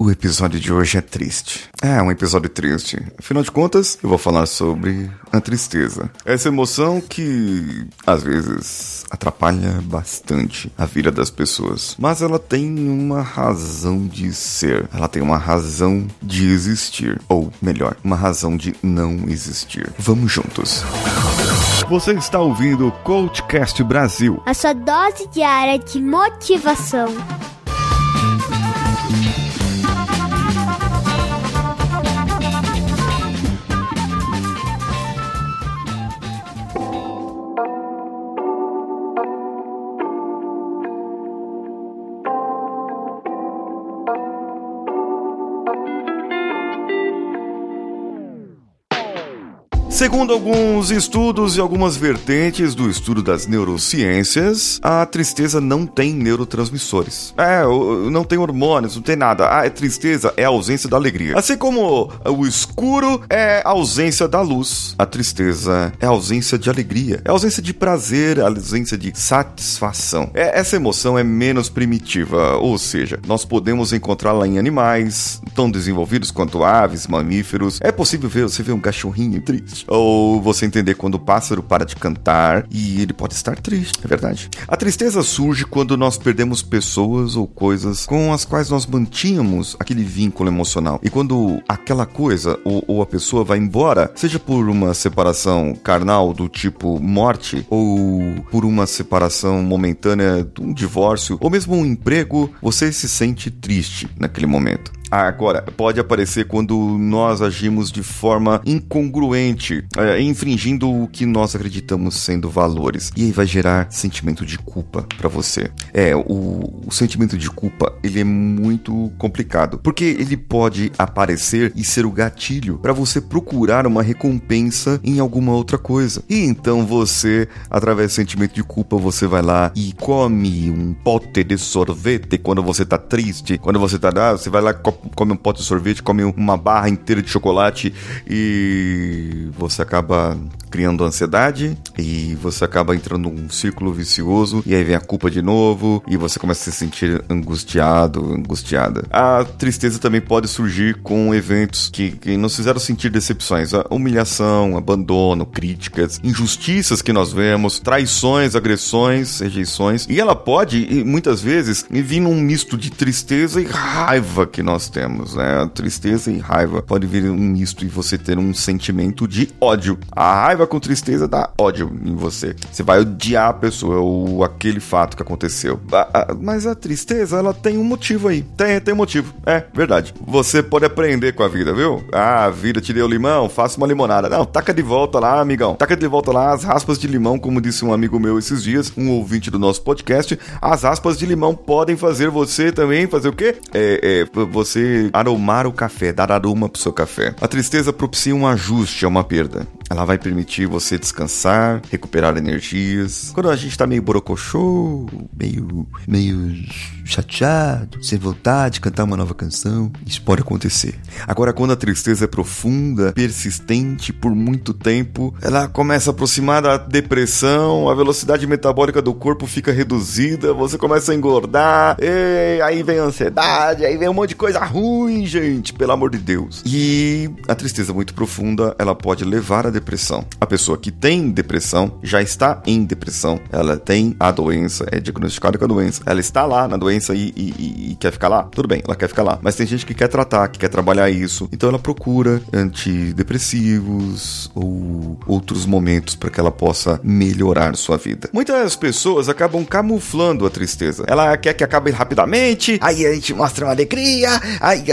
O episódio de hoje é triste. É, um episódio triste. Afinal de contas, eu vou falar sobre a tristeza. Essa emoção que, às vezes, atrapalha bastante a vida das pessoas. Mas ela tem uma razão de ser. Ela tem uma razão de existir. Ou, melhor, uma razão de não existir. Vamos juntos. Você está ouvindo o Coachcast Brasil. A sua dose diária de motivação. Segundo alguns estudos e algumas vertentes do estudo das neurociências, a tristeza não tem neurotransmissores. É, não tem hormônios, não tem nada. Ah, é tristeza é a ausência da alegria. Assim como o escuro é a ausência da luz, a tristeza é a ausência de alegria, é a ausência de prazer, a ausência de satisfação. É, essa emoção é menos primitiva, ou seja, nós podemos encontrá-la em animais tão desenvolvidos quanto aves, mamíferos. É possível ver você ver um cachorrinho triste ou você entender quando o pássaro para de cantar e ele pode estar triste, é verdade. A tristeza surge quando nós perdemos pessoas ou coisas com as quais nós mantínhamos aquele vínculo emocional. E quando aquela coisa ou, ou a pessoa vai embora, seja por uma separação carnal do tipo morte, ou por uma separação momentânea, um divórcio, ou mesmo um emprego, você se sente triste naquele momento. Agora, pode aparecer quando nós agimos de forma incongruente, é, infringindo o que nós acreditamos sendo valores. E aí vai gerar sentimento de culpa para você. É, o, o, sentimento de culpa, ele é muito complicado, porque ele pode aparecer e ser o gatilho para você procurar uma recompensa em alguma outra coisa. E então você, através do sentimento de culpa, você vai lá e come um pote de sorvete quando você tá triste, quando você tá, ah, você vai lá come um pote de sorvete, come uma barra inteira de chocolate e você acaba criando ansiedade e você acaba entrando num círculo vicioso e aí vem a culpa de novo e você começa a se sentir angustiado, angustiada. A tristeza também pode surgir com eventos que, que nos fizeram sentir decepções, a humilhação, abandono, críticas, injustiças que nós vemos, traições, agressões, rejeições e ela pode muitas vezes vir num misto de tristeza e raiva que nós temos, né? Tristeza e raiva pode vir um misto e você ter um sentimento de ódio. A raiva raiva com tristeza dá ódio em você. Você vai odiar a pessoa ou aquele fato que aconteceu. Mas a tristeza, ela tem um motivo aí. Tem, tem um motivo. É, verdade. Você pode aprender com a vida, viu? Ah, a vida te deu limão, faça uma limonada. Não, taca de volta lá, amigão. Taca de volta lá as raspas de limão, como disse um amigo meu esses dias, um ouvinte do nosso podcast. As raspas de limão podem fazer você também fazer o quê? É, é você aromar o café, dar aroma pro seu café. A tristeza propicia um ajuste a uma perda. Ela vai permitir você descansar, recuperar energias. Quando a gente tá meio borocochô, meio, meio chateado, sem vontade de cantar uma nova canção, isso pode acontecer. Agora, quando a tristeza é profunda, persistente por muito tempo, ela começa a aproximar da depressão, a velocidade metabólica do corpo fica reduzida, você começa a engordar, aí vem a ansiedade, aí vem um monte de coisa ruim, gente, pelo amor de Deus. E a tristeza muito profunda, ela pode levar à depressão. A pessoa que tem depressão já está em depressão, ela tem a doença, é diagnosticada com a doença, ela está lá na doença e, e, e, quer ficar lá, tudo bem, ela quer ficar lá. Mas tem gente que quer tratar, que quer trabalhar isso. Então ela procura antidepressivos ou outros momentos para que ela possa melhorar sua vida. Muitas pessoas acabam camuflando a tristeza. Ela quer que acabe rapidamente, aí a gente mostra uma alegria, aí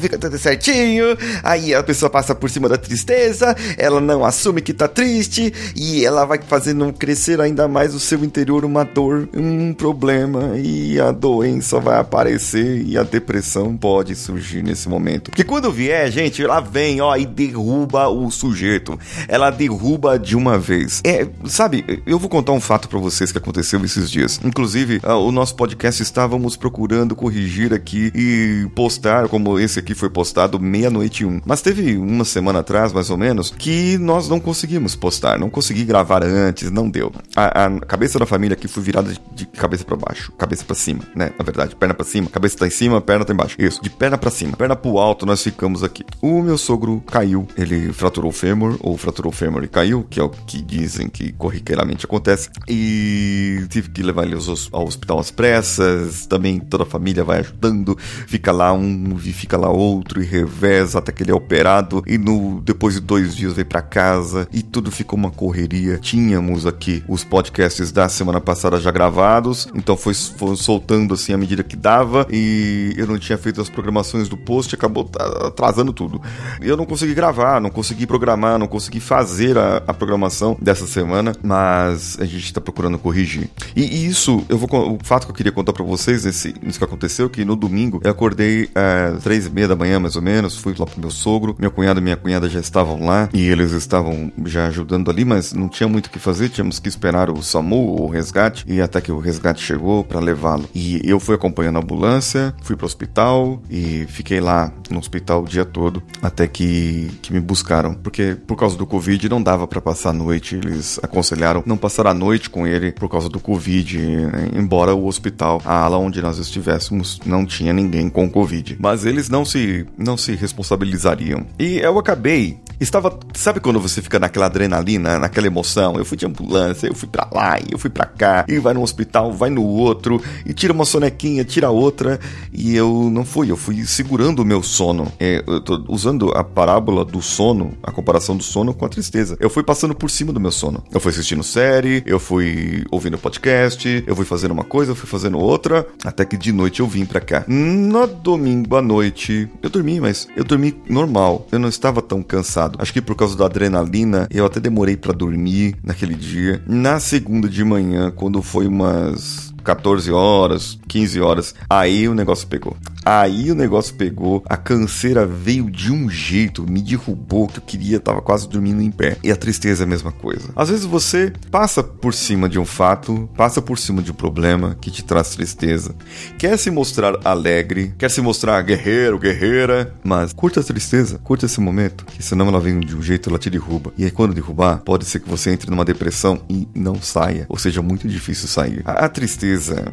fica tudo certinho, aí a pessoa passa por cima da tristeza, ela não assume que tá triste e ela vai fazendo crescer ainda mais o seu interior uma dor, um problema e a doença vai aparecer e a depressão pode surgir nesse momento. Porque quando vier, gente, ela vem, ó, e derruba o sujeito. Ela derruba de uma vez. É, sabe, eu vou contar um fato para vocês que aconteceu esses dias. Inclusive, ah, o nosso podcast estávamos procurando corrigir aqui e postar, como esse aqui foi postado meia-noite um. Mas teve uma semana atrás, mais ou menos, que nós nós não conseguimos postar, não consegui gravar antes, não deu. A, a cabeça da família aqui foi virada de, cabeça para baixo, cabeça para cima, né? Na verdade, perna para cima, cabeça tá em cima, perna tá embaixo. Isso, de perna para cima, perna pro alto, nós ficamos aqui. O meu sogro caiu, ele fraturou o fêmur, ou fraturou o fêmur e caiu, que é o que dizem que corriqueiramente acontece, e tive que levar ele ao hospital às pressas, também toda a família vai ajudando, fica lá um e fica lá outro, e reveza até que ele é operado, e no depois de dois dias veio para casa, e tudo ficou uma correria. Tínhamos aqui os podcasts da semana passada já gravados, então foi, foi soltando assim à medida que dava, e eu não tinha feito as programações do post, acabou atrasando tudo. Eu não consegui gravar, não consegui programar, não consegui fazer a, a programação dessa semana, mas a gente está procurando corrigir. E, isso, eu vou o fato que eu queria contar para vocês nesse, nisso que aconteceu, que no domingo eu acordei às três e meia da manhã, mais ou menos, fui lá pro meu sogro, meu cunhado e minha cunhada já estavam lá e eles estavam já ajudando ali, mas não tinha muito o que fazer, tínhamos que esperar o SAMU, o resgate, e até que o resgate chegou para levá-lo. E eu fui acompanhando a ambulância, fui pro hospital e fiquei lá no hospital o dia todo até que, que me buscaram, porque por causa do Covid não dava para passar a noite, eles aconselharam não passar a noite com ele por causa do Covid, né? embora o hospital, a ala onde nós estivéssemos, não tinha ninguém com Covid. Mas eles não se, não se responsabilizariam. E eu acabei estava. Sabe quando você fica naquela adrenalina, naquela emoção? Eu fui de ambulância, eu fui para lá, eu fui para cá, e vai no hospital, vai no outro, e tira uma sonequinha, tira outra, e eu não fui, eu fui segurando o meu sono. É, eu tô usando a parábola do sono, a comparação do sono com a tristeza. Eu fui passando por cima do meu sono. Eu fui assistindo série, eu fui ouvindo podcast, eu fui fazendo uma coisa, eu fui fazendo outra, até que de noite eu vim para cá. No domingo à noite, eu dormi, mas eu dormi normal. Eu não estava tão cansado cansado. Acho que por causa da adrenalina, eu até demorei para dormir naquele dia. Na segunda de manhã, quando foi umas 14 horas, 15 horas, aí o negócio pegou. Aí o negócio pegou, a canseira veio de um jeito, me derrubou que eu queria, tava quase dormindo em pé. E a tristeza é a mesma coisa. Às vezes você passa por cima de um fato, passa por cima de um problema que te traz tristeza. Quer se mostrar alegre, quer se mostrar guerreiro, guerreira, mas curta a tristeza, curta esse momento, que senão ela vem de um jeito, ela te derruba. E aí quando derrubar, pode ser que você entre numa depressão e não saia, ou seja, muito difícil sair. A, a tristeza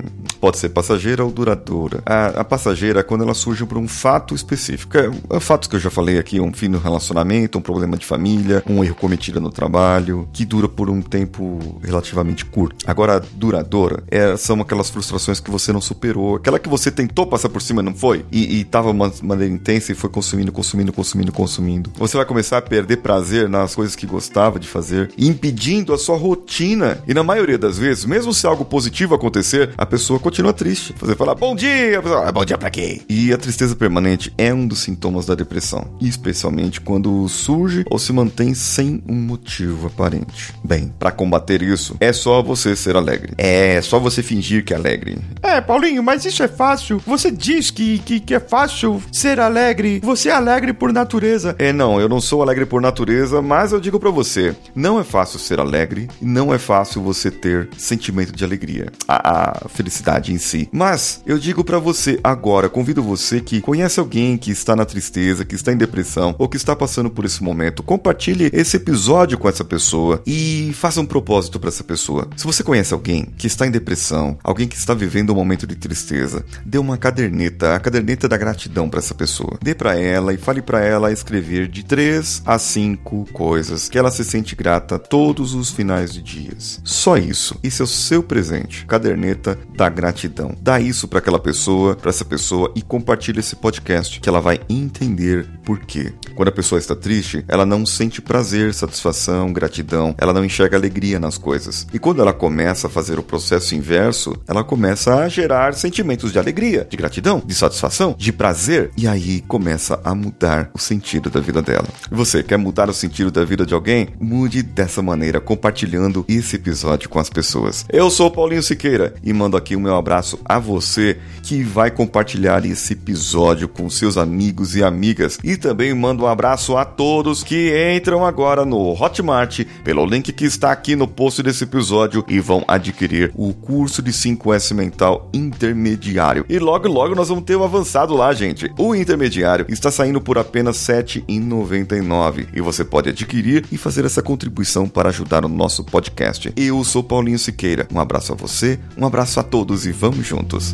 pode ser passageira ou duradoura. A, a passageira quando ela surge por um fato específico. É, é fatos que eu já falei aqui, um fim no relacionamento, um problema de família, um erro cometido no trabalho, que dura por um tempo relativamente curto. Agora, duradoura é, são aquelas frustrações que você não superou, aquela que você tentou passar por cima não foi, e, e tava uma maneira intensa e foi consumindo, consumindo, consumindo, consumindo. Você vai começar a perder prazer nas coisas que gostava de fazer, impedindo a sua rotina. E na maioria das vezes, mesmo se algo positivo acontecer, a pessoa continua triste. Você fala, bom dia, bom dia pra quê? E a tristeza permanente é um dos sintomas da depressão, especialmente quando surge ou se mantém sem um motivo aparente. Bem, para combater isso, é só você ser alegre. É só você fingir que é alegre. É, Paulinho, mas isso é fácil. Você diz que, que, que é fácil ser alegre. Você é alegre por natureza. É, não, eu não sou alegre por natureza, mas eu digo para você, não é fácil ser alegre e não é fácil você ter sentimento de alegria, a, a felicidade em si. Mas eu digo para você agora, convido convido você que conhece alguém que está na tristeza, que está em depressão ou que está passando por esse momento, compartilhe esse episódio com essa pessoa e faça um propósito para essa pessoa. Se você conhece alguém que está em depressão, alguém que está vivendo um momento de tristeza, dê uma caderneta, a caderneta da gratidão para essa pessoa. Dê para ela e fale para ela escrever de 3 a 5 coisas que ela se sente grata todos os finais de dias. Só isso. Isso é o seu presente. Caderneta da gratidão. Dá isso para aquela pessoa, para essa pessoa e compartilhe esse podcast, que ela vai entender por quê. Quando a pessoa está triste, ela não sente prazer, satisfação, gratidão, ela não enxerga alegria nas coisas. E quando ela começa a fazer o processo inverso, ela começa a gerar sentimentos de alegria, de gratidão, de satisfação, de prazer, e aí começa a mudar o sentido da vida dela. E você quer mudar o sentido da vida de alguém? Mude dessa maneira, compartilhando esse episódio com as pessoas. Eu sou Paulinho Siqueira Siqueira e mando aqui o meu abraço a você que vai compartilhar esse episódio com seus amigos e amigas. E também mando um abraço a todos que entram agora no Hotmart pelo link que está aqui no post desse episódio e vão adquirir o curso de 5S mental intermediário. E logo logo nós vamos ter o avançado lá, gente. O intermediário está saindo por apenas R$ 7,99 e você pode adquirir e fazer essa contribuição para ajudar o nosso podcast. Eu sou Paulinho Siqueira. Um abraço a você, um abraço a todos e vamos juntos.